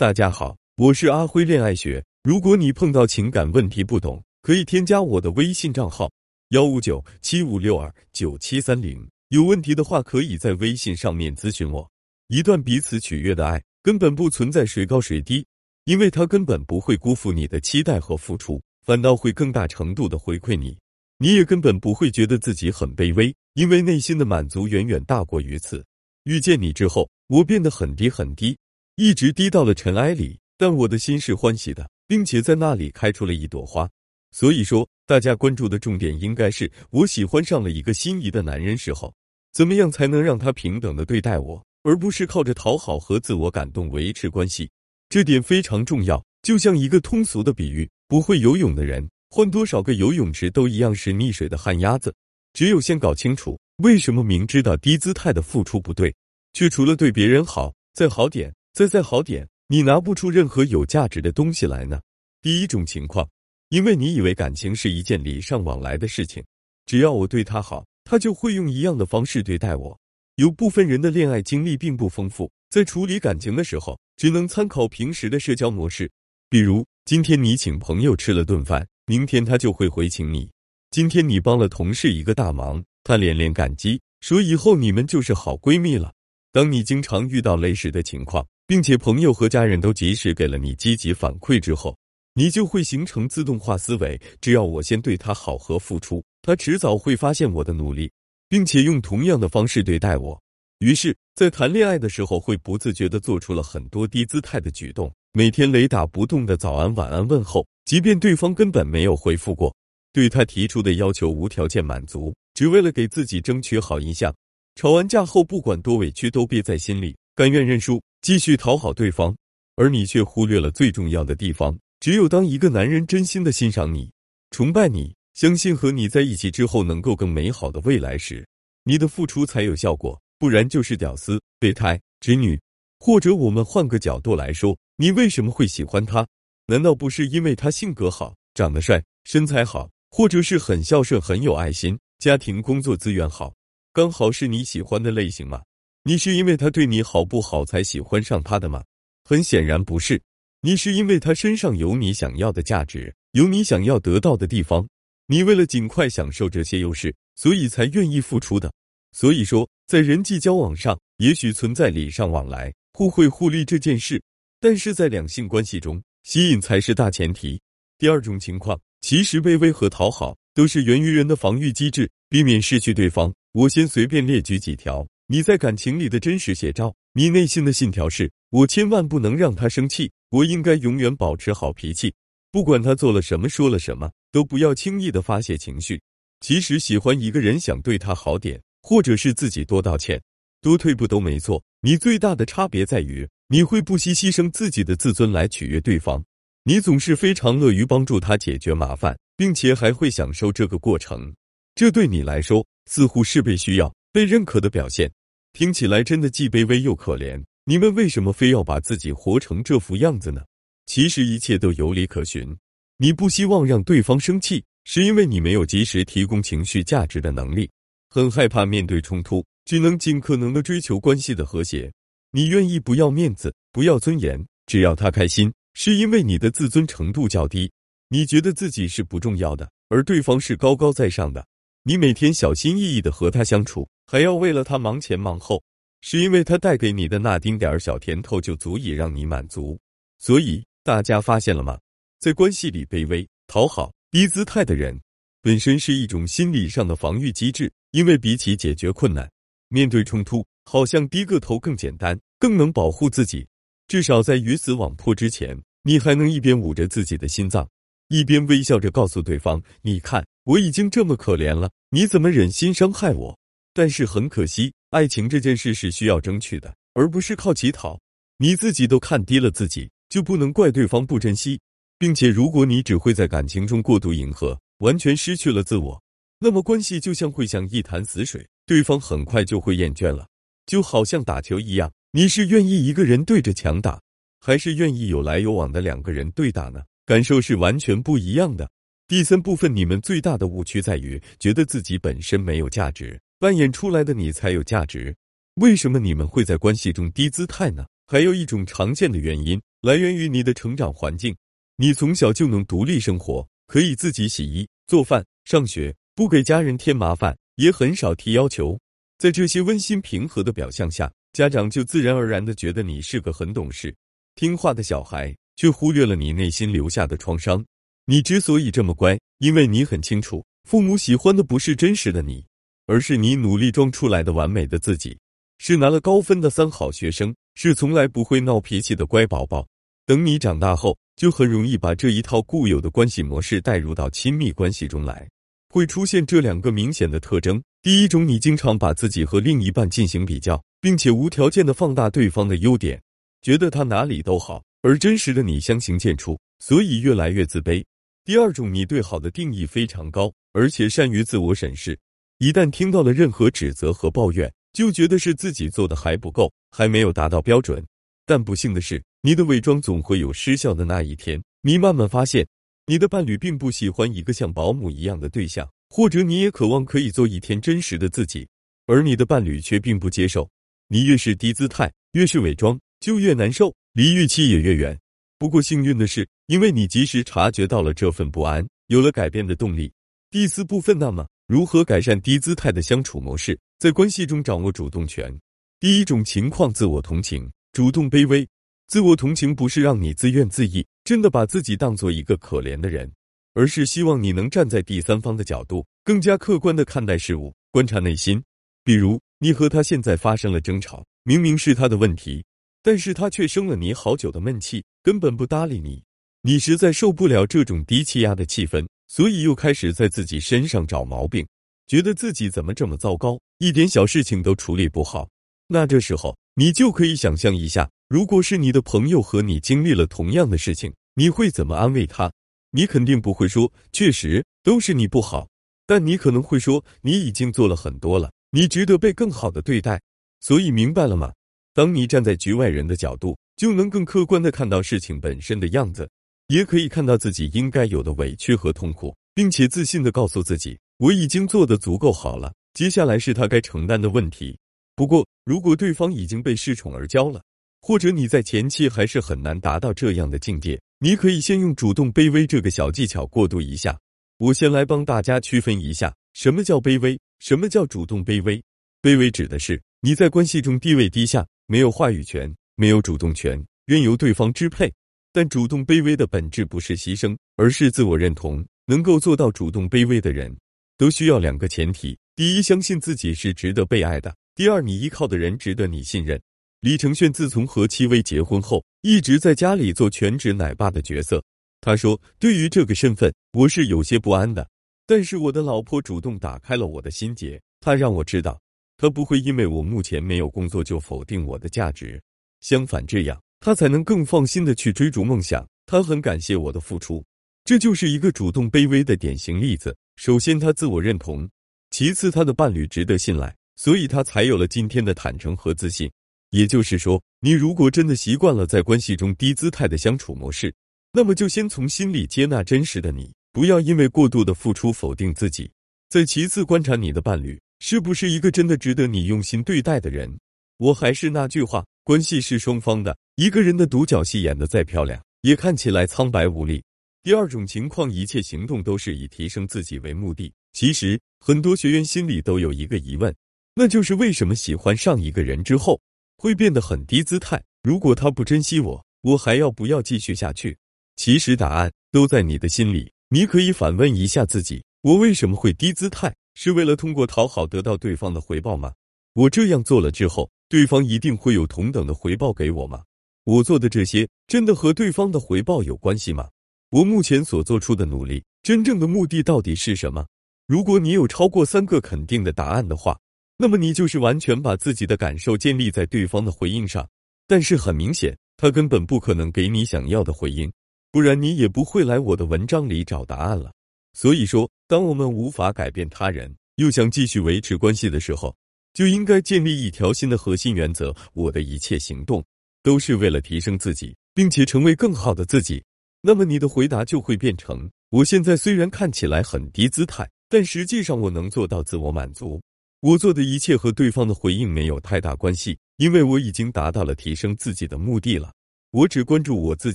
大家好，我是阿辉恋爱学。如果你碰到情感问题不懂，可以添加我的微信账号幺五九七五六二九七三零。有问题的话，可以在微信上面咨询我。一段彼此取悦的爱，根本不存在谁高谁低，因为他根本不会辜负你的期待和付出，反倒会更大程度的回馈你。你也根本不会觉得自己很卑微，因为内心的满足远远大过于此。遇见你之后，我变得很低很低。一直低到了尘埃里，但我的心是欢喜的，并且在那里开出了一朵花。所以说，大家关注的重点应该是我喜欢上了一个心仪的男人时候，怎么样才能让他平等的对待我，而不是靠着讨好和自我感动维持关系。这点非常重要。就像一个通俗的比喻，不会游泳的人换多少个游泳池都一样是溺水的旱鸭子。只有先搞清楚为什么明知道低姿态的付出不对，却除了对别人好再好点。再再好点，你拿不出任何有价值的东西来呢。第一种情况，因为你以为感情是一件礼尚往来的事情，只要我对他好，他就会用一样的方式对待我。有部分人的恋爱经历并不丰富，在处理感情的时候，只能参考平时的社交模式。比如，今天你请朋友吃了顿饭，明天他就会回请你；今天你帮了同事一个大忙，他连连感激，说以后你们就是好闺蜜了。当你经常遇到类似的情况，并且朋友和家人都及时给了你积极反馈之后，你就会形成自动化思维。只要我先对他好和付出，他迟早会发现我的努力，并且用同样的方式对待我。于是，在谈恋爱的时候，会不自觉的做出了很多低姿态的举动，每天雷打不动的早安晚安问候，即便对方根本没有回复过，对他提出的要求无条件满足，只为了给自己争取好印象。吵完架后，不管多委屈都憋在心里，甘愿认输。继续讨好对方，而你却忽略了最重要的地方。只有当一个男人真心的欣赏你、崇拜你、相信和你在一起之后能够更美好的未来时，你的付出才有效果。不然就是屌丝、备胎、直女。或者我们换个角度来说，你为什么会喜欢他？难道不是因为他性格好、长得帅、身材好，或者是很孝顺、很有爱心、家庭工作资源好，刚好是你喜欢的类型吗？你是因为他对你好不好才喜欢上他的吗？很显然不是。你是因为他身上有你想要的价值，有你想要得到的地方。你为了尽快享受这些优势，所以才愿意付出的。所以说，在人际交往上，也许存在礼尚往来、互惠互利这件事，但是在两性关系中，吸引才是大前提。第二种情况，其实卑微和讨好都是源于人的防御机制，避免失去对方。我先随便列举几条。你在感情里的真实写照，你内心的信条是：我千万不能让他生气，我应该永远保持好脾气，不管他做了什么、说了什么，都不要轻易的发泄情绪。其实喜欢一个人，想对他好点，或者是自己多道歉、多退步都没错。你最大的差别在于，你会不惜牺牲自己的自尊来取悦对方，你总是非常乐于帮助他解决麻烦，并且还会享受这个过程。这对你来说，似乎是被需要、被认可的表现。听起来真的既卑微又可怜。你们为什么非要把自己活成这副样子呢？其实一切都有理可循。你不希望让对方生气，是因为你没有及时提供情绪价值的能力，很害怕面对冲突，只能尽可能的追求关系的和谐。你愿意不要面子，不要尊严，只要他开心，是因为你的自尊程度较低。你觉得自己是不重要的，而对方是高高在上的。你每天小心翼翼的和他相处。还要为了他忙前忙后，是因为他带给你的那丁点儿小甜头就足以让你满足。所以大家发现了吗？在关系里卑微、讨好、低姿态的人，本身是一种心理上的防御机制。因为比起解决困难、面对冲突，好像低个头更简单，更能保护自己。至少在鱼死网破之前，你还能一边捂着自己的心脏，一边微笑着告诉对方：“你看，我已经这么可怜了，你怎么忍心伤害我？”但是很可惜，爱情这件事是需要争取的，而不是靠乞讨。你自己都看低了自己，就不能怪对方不珍惜。并且，如果你只会在感情中过度迎合，完全失去了自我，那么关系就像会像一潭死水，对方很快就会厌倦了。就好像打球一样，你是愿意一个人对着墙打，还是愿意有来有往的两个人对打呢？感受是完全不一样的。第三部分，你们最大的误区在于觉得自己本身没有价值。扮演出来的你才有价值。为什么你们会在关系中低姿态呢？还有一种常见的原因来源于你的成长环境。你从小就能独立生活，可以自己洗衣、做饭、上学，不给家人添麻烦，也很少提要求。在这些温馨平和的表象下，家长就自然而然的觉得你是个很懂事、听话的小孩，却忽略了你内心留下的创伤。你之所以这么乖，因为你很清楚，父母喜欢的不是真实的你，而是你努力装出来的完美的自己，是拿了高分的三好学生，是从来不会闹脾气的乖宝宝。等你长大后，就很容易把这一套固有的关系模式带入到亲密关系中来。会出现这两个明显的特征：第一种，你经常把自己和另一半进行比较，并且无条件的放大对方的优点，觉得他哪里都好，而真实的你相形见绌，所以越来越自卑。第二种，你对好的定义非常高，而且善于自我审视，一旦听到了任何指责和抱怨，就觉得是自己做的还不够，还没有达到标准。但不幸的是，你的伪装总会有失效的那一天。你慢慢发现。你的伴侣并不喜欢一个像保姆一样的对象，或者你也渴望可以做一天真实的自己，而你的伴侣却并不接受。你越是低姿态，越是伪装，就越难受，离预期也越远。不过幸运的是，因为你及时察觉到了这份不安，有了改变的动力。第四部分，那么如何改善低姿态的相处模式，在关系中掌握主动权？第一种情况，自我同情，主动卑微。自我同情不是让你自怨自艾，真的把自己当做一个可怜的人，而是希望你能站在第三方的角度，更加客观的看待事物，观察内心。比如，你和他现在发生了争吵，明明是他的问题，但是他却生了你好久的闷气，根本不搭理你。你实在受不了这种低气压的气氛，所以又开始在自己身上找毛病，觉得自己怎么这么糟糕，一点小事情都处理不好。那这时候，你就可以想象一下。如果是你的朋友和你经历了同样的事情，你会怎么安慰他？你肯定不会说“确实都是你不好”，但你可能会说“你已经做了很多了，你值得被更好的对待”。所以明白了吗？当你站在局外人的角度，就能更客观的看到事情本身的样子，也可以看到自己应该有的委屈和痛苦，并且自信的告诉自己：“我已经做的足够好了，接下来是他该承担的问题。”不过，如果对方已经被恃宠而骄了，或者你在前期还是很难达到这样的境界，你可以先用主动卑微这个小技巧过渡一下。我先来帮大家区分一下，什么叫卑微，什么叫主动卑微。卑微指的是你在关系中地位低下，没有话语权，没有主动权，任由对方支配。但主动卑微的本质不是牺牲，而是自我认同。能够做到主动卑微的人，都需要两个前提：第一，相信自己是值得被爱的；第二，你依靠的人值得你信任。李承铉自从和戚薇结婚后，一直在家里做全职奶爸的角色。他说：“对于这个身份，我是有些不安的。但是我的老婆主动打开了我的心结，她让我知道，她不会因为我目前没有工作就否定我的价值。相反，这样他才能更放心的去追逐梦想。他很感谢我的付出，这就是一个主动卑微的典型例子。首先，他自我认同；其次，他的伴侣值得信赖，所以他才有了今天的坦诚和自信。”也就是说，你如果真的习惯了在关系中低姿态的相处模式，那么就先从心里接纳真实的你，不要因为过度的付出否定自己。再其次，观察你的伴侣是不是一个真的值得你用心对待的人。我还是那句话，关系是双方的，一个人的独角戏演得再漂亮，也看起来苍白无力。第二种情况，一切行动都是以提升自己为目的。其实很多学员心里都有一个疑问，那就是为什么喜欢上一个人之后。会变得很低姿态。如果他不珍惜我，我还要不要继续下去？其实答案都在你的心里。你可以反问一下自己：我为什么会低姿态？是为了通过讨好得到对方的回报吗？我这样做了之后，对方一定会有同等的回报给我吗？我做的这些真的和对方的回报有关系吗？我目前所做出的努力，真正的目的到底是什么？如果你有超过三个肯定的答案的话。那么你就是完全把自己的感受建立在对方的回应上，但是很明显，他根本不可能给你想要的回应，不然你也不会来我的文章里找答案了。所以说，当我们无法改变他人，又想继续维持关系的时候，就应该建立一条新的核心原则：我的一切行动都是为了提升自己，并且成为更好的自己。那么你的回答就会变成：我现在虽然看起来很低姿态，但实际上我能做到自我满足。我做的一切和对方的回应没有太大关系，因为我已经达到了提升自己的目的了。我只关注我自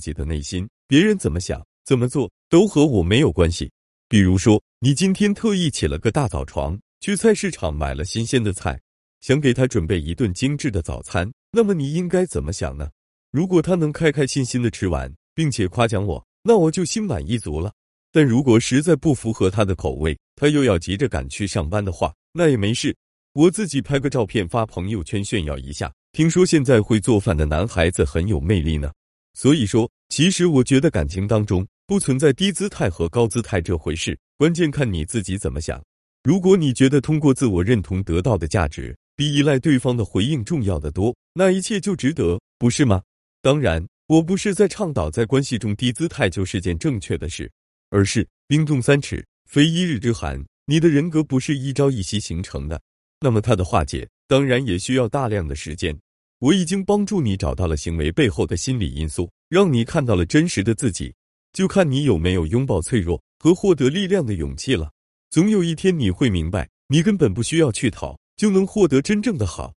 己的内心，别人怎么想、怎么做都和我没有关系。比如说，你今天特意起了个大早床，去菜市场买了新鲜的菜，想给他准备一顿精致的早餐，那么你应该怎么想呢？如果他能开开心心的吃完，并且夸奖我，那我就心满意足了。但如果实在不符合他的口味，他又要急着赶去上班的话，那也没事，我自己拍个照片发朋友圈炫耀一下。听说现在会做饭的男孩子很有魅力呢。所以说，其实我觉得感情当中不存在低姿态和高姿态这回事，关键看你自己怎么想。如果你觉得通过自我认同得到的价值比依赖对方的回应重要的多，那一切就值得，不是吗？当然，我不是在倡导在关系中低姿态就是件正确的事。而是冰冻三尺，非一日之寒。你的人格不是一朝一夕形成的，那么它的化解当然也需要大量的时间。我已经帮助你找到了行为背后的心理因素，让你看到了真实的自己，就看你有没有拥抱脆弱和获得力量的勇气了。总有一天你会明白，你根本不需要去讨，就能获得真正的好。